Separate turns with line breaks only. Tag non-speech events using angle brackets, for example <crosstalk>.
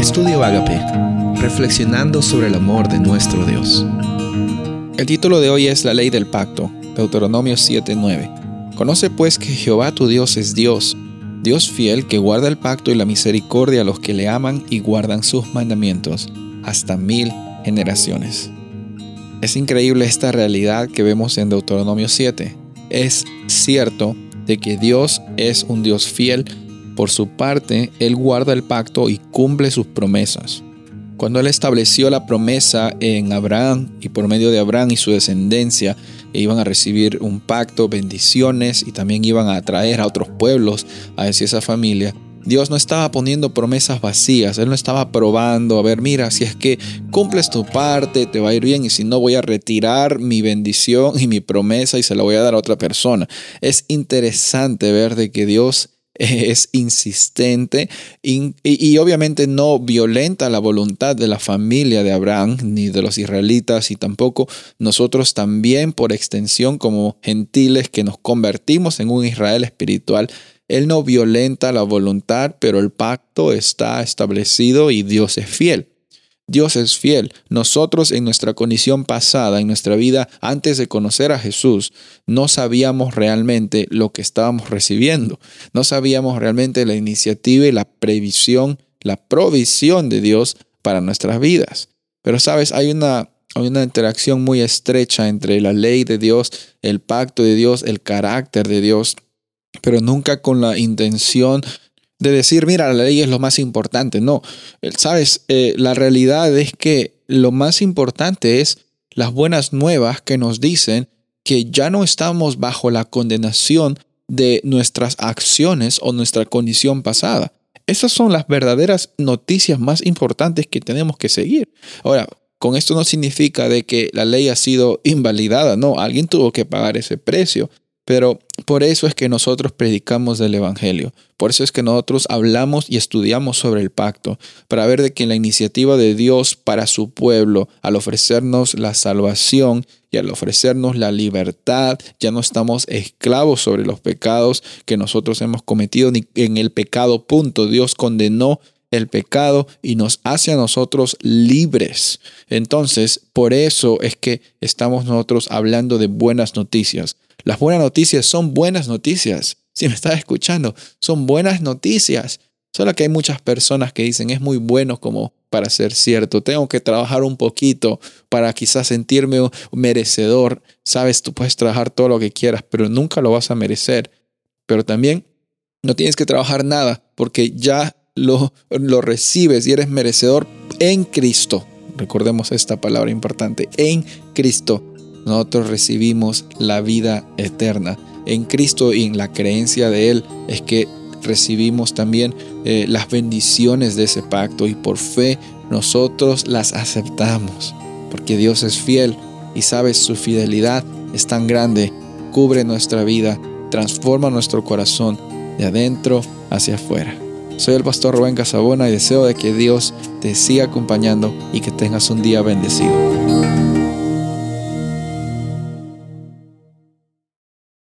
Estudio Agape, reflexionando sobre el amor de nuestro Dios.
El título de hoy es La ley del pacto, Deuteronomio 7:9. Conoce pues que Jehová tu Dios es Dios, Dios fiel que guarda el pacto y la misericordia a los que le aman y guardan sus mandamientos hasta mil generaciones. Es increíble esta realidad que vemos en Deuteronomio 7. Es cierto de que Dios es un Dios fiel por su parte, Él guarda el pacto y cumple sus promesas. Cuando Él estableció la promesa en Abraham y por medio de Abraham y su descendencia, iban a recibir un pacto, bendiciones y también iban a atraer a otros pueblos a esa familia. Dios no estaba poniendo promesas vacías, Él no estaba probando, a ver, mira, si es que cumples tu parte, te va a ir bien, y si no, voy a retirar mi bendición y mi promesa y se la voy a dar a otra persona. Es interesante ver de que Dios <laughs> es insistente y, obviamente no violenta la voluntad de la familia de Abraham ni de los israelitas y tampoco nosotros también por extensión como gentiles que nos convertimos en un Israel espiritual. Él no violenta la voluntad, pero el pacto está establecido y Dios es fiel. Dios es fiel. Nosotros en nuestra condición pasada, en nuestra vida antes de conocer a Jesús, no sabíamos realmente lo que estábamos recibiendo. No sabíamos realmente la iniciativa y la previsión, la provisión de Dios para nuestras vidas. Pero sabes, hay una, hay una interacción muy estrecha entre la ley de Dios, el pacto de Dios, el carácter de Dios, pero nunca con la intención de decir, mira, la ley es lo más importante. No, sabes, eh, la realidad es que lo más importante es las buenas nuevas que nos dicen que ya no estamos bajo la condenación de nuestras acciones o nuestra condición pasada. Esas son las verdaderas noticias más importantes que tenemos que seguir. Ahora, con esto no significa de que la ley ha sido invalidada, no, alguien tuvo que pagar ese precio. Pero por eso es que nosotros predicamos del Evangelio. Por eso es que nosotros hablamos y estudiamos sobre el pacto, para ver de que la iniciativa de Dios para su pueblo, al ofrecernos la salvación y al ofrecernos la libertad, ya no estamos esclavos sobre los pecados que nosotros hemos cometido, ni en el pecado punto. Dios condenó el pecado y nos hace a nosotros libres. Entonces, por eso es que estamos nosotros hablando de buenas noticias. Las buenas noticias son buenas noticias. Si me estás escuchando, son buenas noticias. Solo que hay muchas personas que dicen es muy bueno como para ser cierto. Tengo que trabajar un poquito para quizás sentirme merecedor. Sabes, tú puedes trabajar todo lo que quieras, pero nunca lo vas a merecer. Pero también no tienes que trabajar nada porque ya lo, lo recibes y eres merecedor en Cristo. Recordemos esta palabra importante, en Cristo nosotros recibimos la vida eterna. En Cristo y en la creencia de Él es que recibimos también eh, las bendiciones de ese pacto y por fe nosotros las aceptamos. Porque Dios es fiel y sabes su fidelidad es tan grande, cubre nuestra vida, transforma nuestro corazón de adentro hacia afuera. Soy el pastor Rubén Casabona y deseo de que Dios te siga acompañando y que tengas un día bendecido.